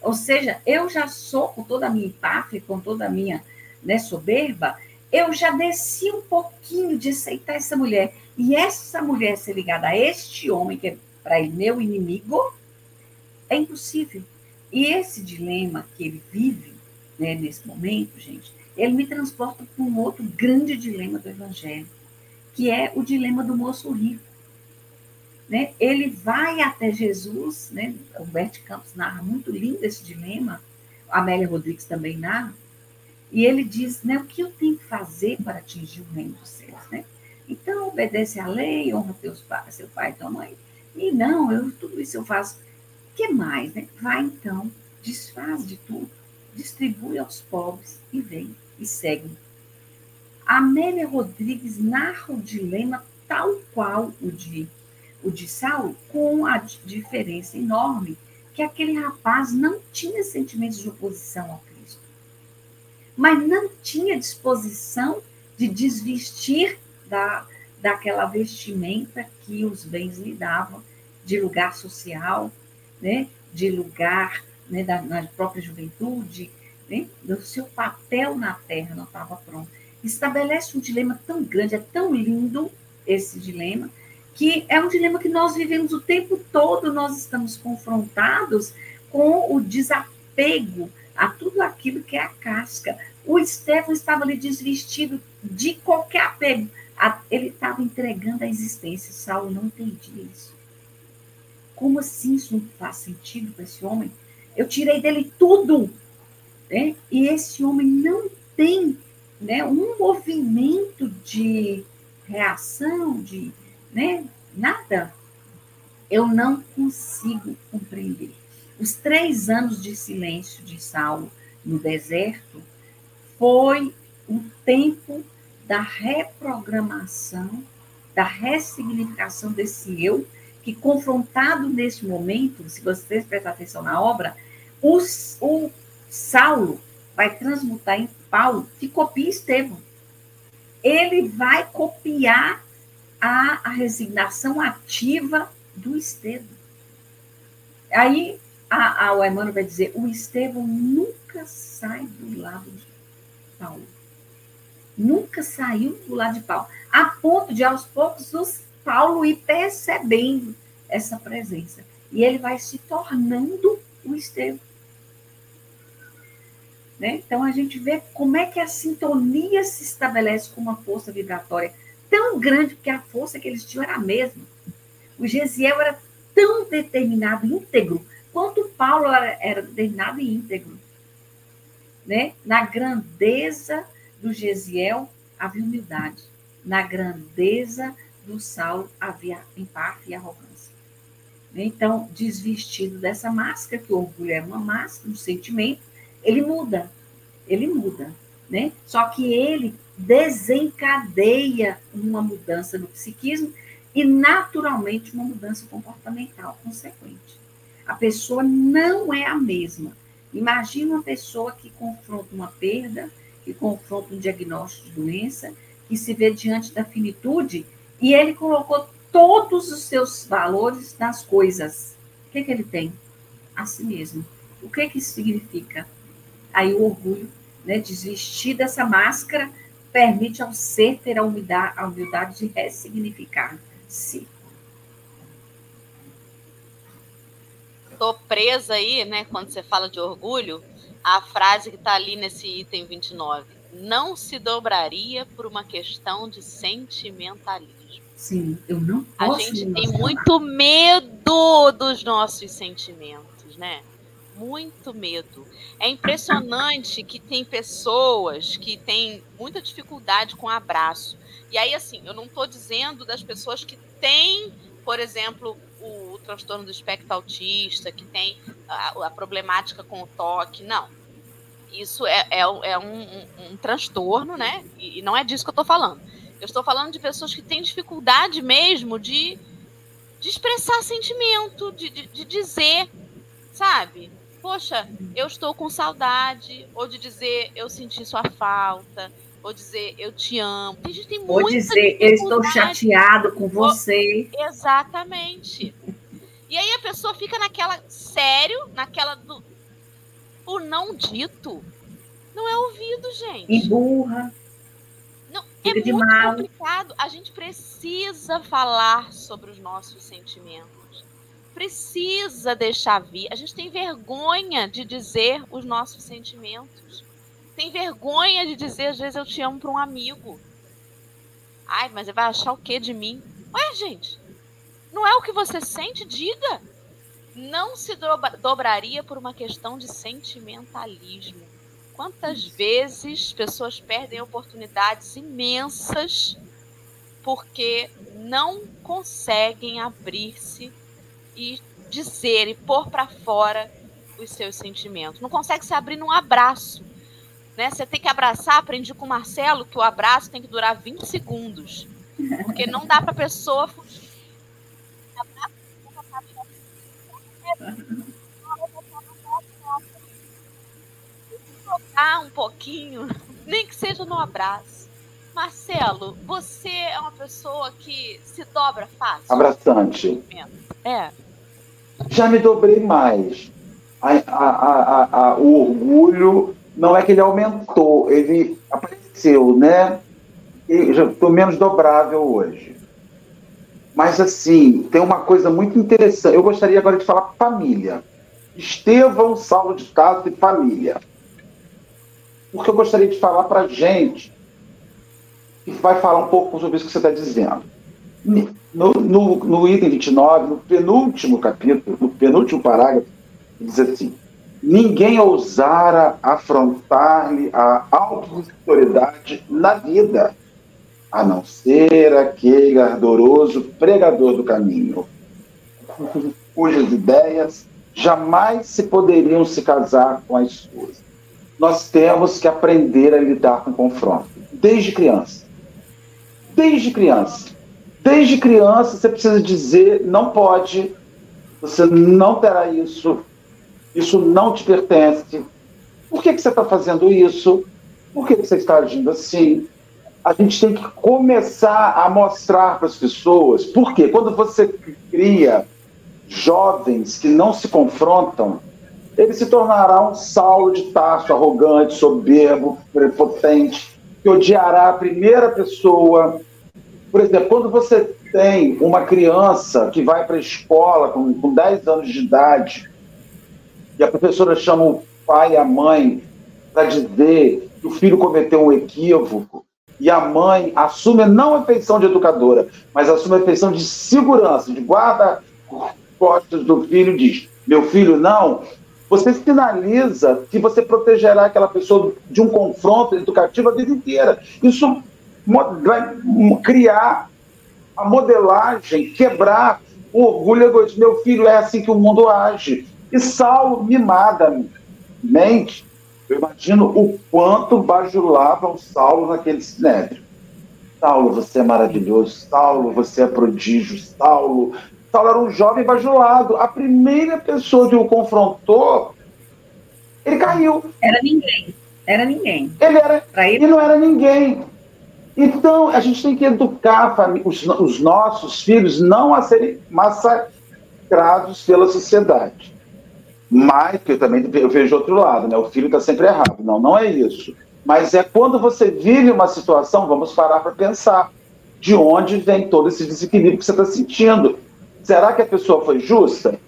Ou seja, eu já sou, com toda a minha empáfia, com toda a minha né, soberba, eu já desci um pouquinho de aceitar essa mulher. E essa mulher ser ligada a este homem, que é para ele meu inimigo, é impossível. E esse dilema que ele vive né, nesse momento, gente, ele me transporta para um outro grande dilema do Evangelho, que é o dilema do moço rico. Né? Ele vai até Jesus, né? o Bert Campos narra muito lindo esse dilema, Amélia Rodrigues também narra, e ele diz né, o que eu tenho que fazer para atingir o reino dos céus. Né? Então, obedece à lei, honra teus seu pai e tua mãe. E não, eu, tudo isso eu faço. Que mais? Né? Vai então, desfaz de tudo, distribui aos pobres e vem e segue. Amélia Rodrigues narra o dilema tal qual o de o de Saulo, com a diferença enorme que aquele rapaz não tinha sentimentos de oposição ao Cristo, mas não tinha disposição de desvestir da, daquela vestimenta que os bens lhe davam, de lugar social, né, de lugar né, da, na própria juventude, né, do seu papel na terra não estava pronto. Estabelece um dilema tão grande, é tão lindo esse dilema, que é um dilema que nós vivemos o tempo todo, nós estamos confrontados com o desapego a tudo aquilo que é a casca. O Estevão estava ali desvestido de qualquer apego. Ele estava entregando a existência. Saulo não entendia isso. Como assim isso não faz sentido para esse homem? Eu tirei dele tudo. Né? E esse homem não tem né, um movimento de reação, de né? Nada. Eu não consigo compreender. Os três anos de silêncio de Saulo no deserto foi o tempo da reprogramação, da ressignificação desse eu, que confrontado nesse momento, se vocês prestarem atenção na obra, os, o Saulo vai transmutar em Paulo, que copia Estevão. Ele vai copiar a, a resignação ativa do Estevão. Aí a, a, o Emmanuel vai dizer: o Estevão nunca sai do lado de Paulo. Nunca saiu do lado de Paulo. A ponto de, aos poucos, os Paulo ir percebendo essa presença. E ele vai se tornando o Estevão. Né? Então, a gente vê como é que a sintonia se estabelece com uma força vibratória tão grande, porque a força que eles tinham era a mesma. O Gesiel era tão determinado, íntegro, quanto Paulo era determinado e íntegro. Né? Na grandeza do Gesiel havia humildade. Na grandeza do Saulo havia empate e arrogância. Então, desvestido dessa máscara, que o orgulho é uma máscara, um sentimento, ele muda. Ele muda. Né? Só que ele desencadeia uma mudança no psiquismo e, naturalmente, uma mudança comportamental consequente. A pessoa não é a mesma. Imagina uma pessoa que confronta uma perda, que confronta um diagnóstico de doença, que se vê diante da finitude e ele colocou todos os seus valores nas coisas. O que, que ele tem? A si mesmo. O que, que isso significa? Aí o orgulho, né? Desvestir dessa máscara permite ao ser ter a humildade, a humildade de ressignificar-se. Estou presa aí, né, quando você fala de orgulho, a frase que está ali nesse item 29. Não se dobraria por uma questão de sentimentalismo. Sim, eu não posso. A gente tem muito medo dos nossos sentimentos, né? muito medo. É impressionante que tem pessoas que têm muita dificuldade com abraço. E aí, assim, eu não estou dizendo das pessoas que têm, por exemplo, o, o transtorno do espectro autista, que tem a, a, problemática com o toque. Não. Isso é, é, é um, um, um, transtorno, né? E, e não é disso que eu estou falando. Eu estou falando de pessoas que têm dificuldade mesmo de, de expressar sentimento, de, de, de dizer sabe? Poxa, eu estou com saudade, ou de dizer eu senti sua falta, ou dizer eu te amo. A gente tem ou dizer eu estou chateado com você. Ou, exatamente. E aí a pessoa fica naquela sério, naquela do o não dito. Não é ouvido, gente. E burra. É muito mal. complicado. A gente precisa falar sobre os nossos sentimentos. Precisa deixar vir. A gente tem vergonha de dizer os nossos sentimentos. Tem vergonha de dizer, às vezes, eu te amo para um amigo. Ai, mas vai achar o que de mim? Ué, gente, não é o que você sente? Diga. Não se dobra, dobraria por uma questão de sentimentalismo. Quantas vezes pessoas perdem oportunidades imensas porque não conseguem abrir-se e dizer e pôr para fora os seus sentimentos. Não consegue se abrir num abraço. Né? Você tem que abraçar, aprendi com o Marcelo que o abraço tem que durar 20 segundos. Porque não dá para a pessoa fugir. Tocar um pouquinho, nem que seja no abraço. Marcelo, você é uma pessoa que se dobra fácil? Abraçante. É. Já me dobrei mais. A, a, a, o orgulho não é que ele aumentou, ele apareceu, né? E estou menos dobrável hoje. Mas assim, tem uma coisa muito interessante. Eu gostaria agora de falar família. Estevão, Saulo de Caso e família porque eu gostaria de falar para a gente, que vai falar um pouco sobre isso que você está dizendo. No, no, no, item 29, no penúltimo capítulo, no penúltimo parágrafo, diz assim: ninguém ousara afrontar-lhe a autoridade na vida, a não ser aquele ardoroso pregador do caminho, cujas ideias jamais se poderiam se casar com as suas nós temos que aprender a lidar com confronto, desde criança. Desde criança. Desde criança você precisa dizer, não pode, você não terá isso, isso não te pertence. Por que, que você está fazendo isso? Por que, que você está agindo assim? A gente tem que começar a mostrar para as pessoas. Porque quando você cria jovens que não se confrontam, ele se tornará um Saulo de Tarso, arrogante, soberbo, prepotente, que odiará a primeira pessoa. Por exemplo, quando você tem uma criança que vai para a escola com, com 10 anos de idade, e a professora chama o pai e a mãe para dizer que o filho cometeu um equívoco, e a mãe assume não a feição de educadora, mas assume a feição de segurança, de guarda costas do filho, diz: Meu filho, não, você sinaliza que você protegerá aquela pessoa de um confronto educativo a vida inteira. Isso vai criar a modelagem, quebrar o orgulho egoísta. Meu filho é assim que o mundo age. E Saulo, mimadamente, eu imagino o quanto bajulavam Saulo naquele sinédrio. Saulo, você é maravilhoso. Saulo, você é prodígio. Saulo, Saulo era um jovem bajulado. A primeira pessoa que o confrontou, ele caiu. Era ninguém. Era ninguém. Ele era. Ele... não era ninguém. Então, a gente tem que educar os, os nossos filhos não a serem massacrados pela sociedade. Mas, que eu também eu vejo outro lado, né? O filho está sempre errado. Não, não é isso. Mas é quando você vive uma situação, vamos parar para pensar de onde vem todo esse desequilíbrio que você está sentindo. Será que a pessoa foi justa?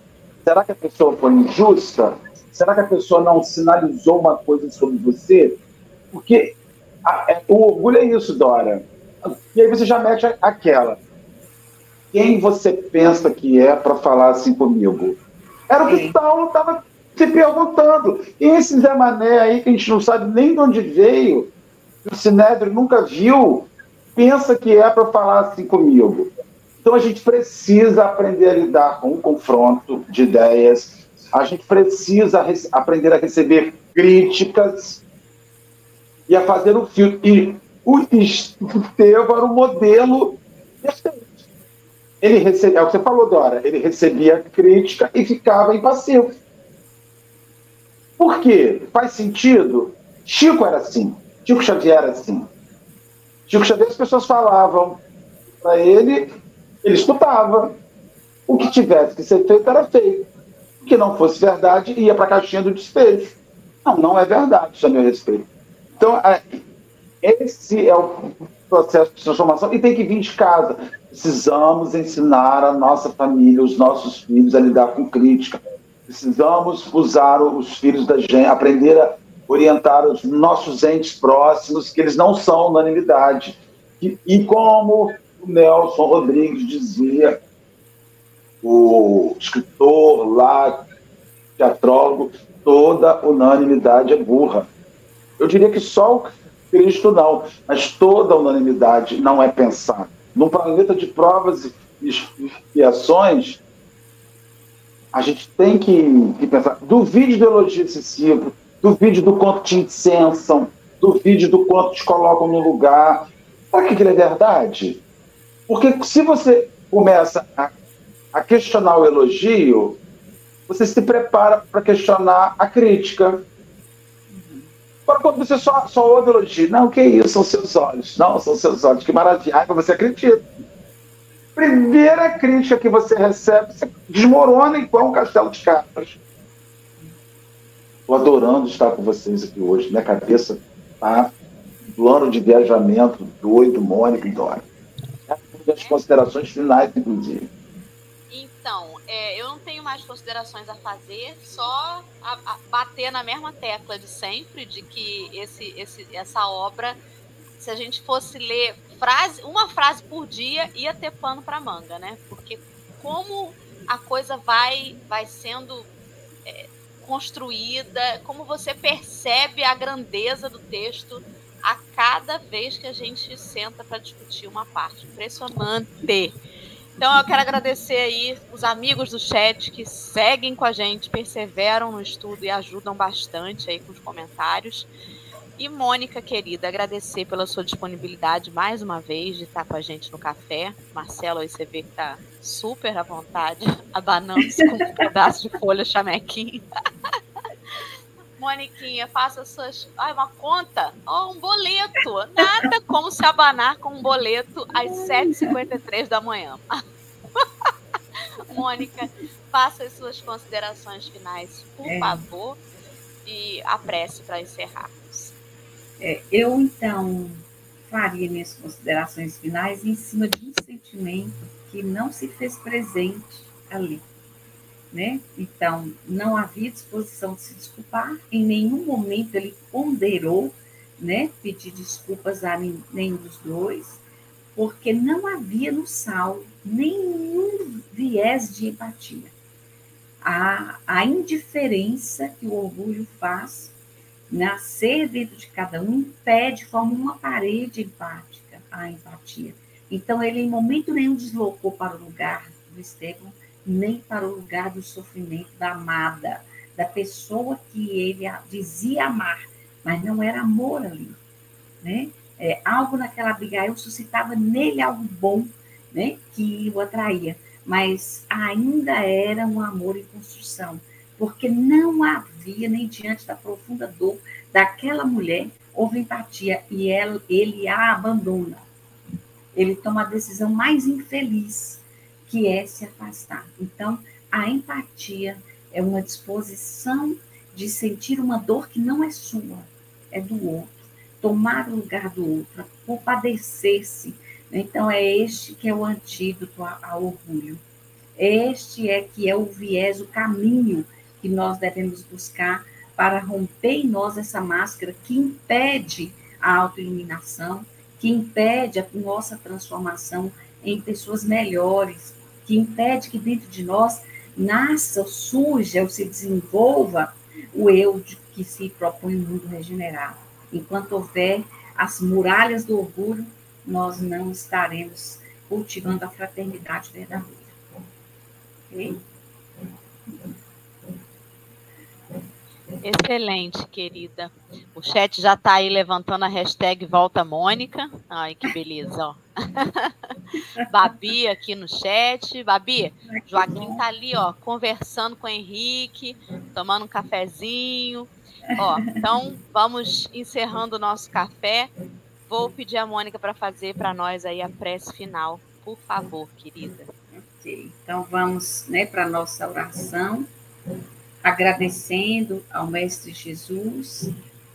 Será que a pessoa foi injusta? Será que a pessoa não sinalizou uma coisa sobre você? Porque a, é, o orgulho é isso, Dora. E aí você já mete aquela. Quem você pensa que é para falar assim comigo? Era o que Paulo estava se perguntando. E esse Zé Mané aí, que a gente não sabe nem de onde veio, o Sinédrio nunca viu, pensa que é para falar assim comigo. Então a gente precisa aprender a lidar com o confronto de ideias, a gente precisa aprender a receber críticas e a fazer o filtro. E o Estevão era um modelo. Ele recebia, é o que você falou, Dora, ele recebia crítica e ficava impassivo. Por quê? Faz sentido? Chico era assim. Chico Xavier era assim. Chico Xavier, as pessoas falavam para ele, ele escutava. O que tivesse que ser feito era feito. O que não fosse verdade ia para a caixinha do despejo. Não, não é verdade, isso a meu respeito. Então, é, esse é o processo de transformação e tem que vir de casa. Precisamos ensinar a nossa família, os nossos filhos a lidar com crítica. Precisamos usar os filhos da gente, aprender a orientar os nossos entes próximos, que eles não são unanimidade. E, e como o Nelson Rodrigues dizia, o escritor lá, teatrólogo, toda unanimidade é burra. Eu diria que só o Cristo não, mas toda unanimidade não é pensar. Num planeta de provas e expiações, a gente tem que, que pensar. Duvide do elogio excessivo, duvide do quanto te incensam, duvide do quanto te colocam no lugar. Para que, ele é verdade? Porque se você começa a, a questionar o elogio, você se prepara para questionar a crítica. Agora, quando você só, só ouve elogio, não, que isso, são seus olhos. Não, são seus olhos, que maravilha. Aí você acredita. Primeira crítica que você recebe, você desmorona igual um castelo de cartas. Estou adorando estar com vocês aqui hoje. Minha cabeça tá plano de viajamento doido, Mônica e Dora. As considerações finais, inclusive. Então, é, eu não tenho mais considerações a fazer, só a, a bater na mesma tecla de sempre, de que esse, esse, essa obra, se a gente fosse ler frase, uma frase por dia, ia ter pano para manga, né? Porque como a coisa vai, vai sendo é, construída, como você percebe a grandeza do texto a cada vez que a gente senta para discutir uma parte. Impressionante. Então eu quero agradecer aí os amigos do chat que seguem com a gente, perseveram no estudo e ajudam bastante aí com os comentários. E Mônica, querida, agradecer pela sua disponibilidade mais uma vez de estar com a gente no café. Marcelo, aí você vê que tá super à vontade, abanando-se com um pedaço de folha chamequinho. Moniquinha, faça suas. Ai, uma conta? Oh, um boleto. Nada como se abanar com um boleto às 7h53 da manhã. Mônica, faça as suas considerações finais, por é. favor, e a prece para encerrarmos. É, eu, então, faria minhas considerações finais em cima de um sentimento que não se fez presente ali né? Então, não havia disposição de se desculpar, em nenhum momento ele ponderou, né, pedir desculpas a nenhum dos dois, porque não havia no Sal nenhum viés de empatia. A, a indiferença que o orgulho faz nascer dentro de cada um impede, forma uma parede empática, a empatia. Então, ele em momento nenhum deslocou para o lugar do Estevão, nem para o lugar do sofrimento da amada, da pessoa que ele dizia amar, mas não era amor ali, né? É, algo naquela Abigail suscitava nele algo bom, né? Que o atraía, mas ainda era um amor em construção, porque não havia nem diante da profunda dor daquela mulher houve empatia e ela, ele a abandona. Ele toma a decisão mais infeliz que é se afastar. Então, a empatia é uma disposição de sentir uma dor que não é sua, é do outro, tomar o lugar do outro, compadecer-se. Então, é este que é o antídoto ao orgulho. Este é que é o viés, o caminho que nós devemos buscar para romper em nós essa máscara que impede a autoiluminação, que impede a nossa transformação em pessoas melhores, que impede que dentro de nós nasça, surja ou se desenvolva o eu de que se propõe o mundo regenerado. Enquanto houver as muralhas do orgulho, nós não estaremos cultivando a fraternidade verdadeira. Ok? Excelente, querida. O chat já está aí levantando a hashtag Volta Mônica. Ai, que beleza, ó. Babi aqui no chat. Babi, Joaquim tá ali, ó, conversando com o Henrique, tomando um cafezinho. Ó, então vamos encerrando o nosso café. Vou pedir a Mônica para fazer para nós aí a prece final, por favor, querida. Ok, então vamos né, para nossa oração, agradecendo ao Mestre Jesus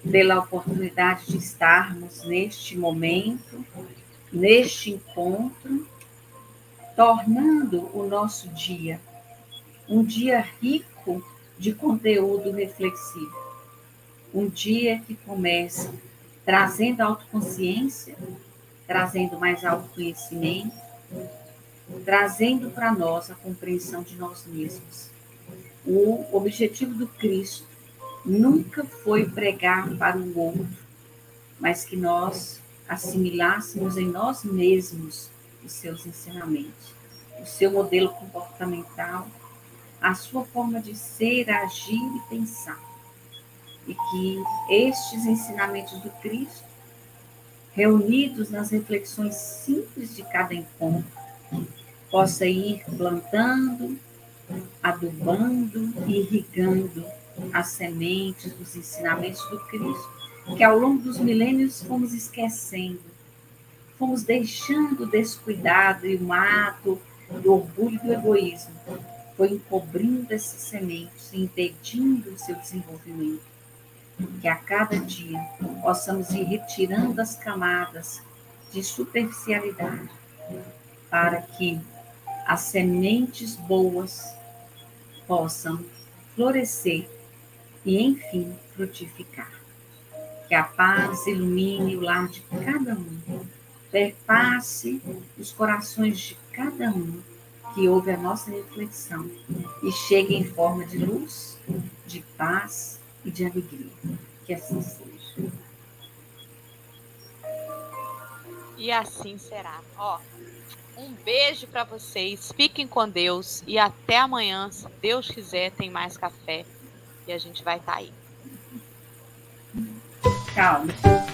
pela oportunidade de estarmos neste momento, neste encontro, tornando o nosso dia um dia rico de conteúdo reflexivo. Um dia que começa trazendo autoconsciência, trazendo mais autoconhecimento, trazendo para nós a compreensão de nós mesmos. O objetivo do Cristo nunca foi pregar para o outro, mas que nós assimilássemos em nós mesmos os seus ensinamentos, o seu modelo comportamental, a sua forma de ser, agir e pensar. E que estes ensinamentos do Cristo, reunidos nas reflexões simples de cada encontro, possa ir plantando, adubando e irrigando as sementes dos ensinamentos do Cristo, que ao longo dos milênios fomos esquecendo, fomos deixando descuidado e o mato do orgulho e do egoísmo foi encobrindo essas sementes e impedindo o seu desenvolvimento. Que a cada dia possamos ir retirando as camadas de superficialidade para que as sementes boas possam florescer e, enfim, frutificar. Que a paz ilumine o lar de cada um, perpasse os corações de cada um que ouve a nossa reflexão e chegue em forma de luz, de paz e de alegria. Que assim seja. E assim será. Ó, um beijo para vocês. Fiquem com Deus e até amanhã, se Deus quiser, tem mais café e a gente vai estar tá aí. Ciao.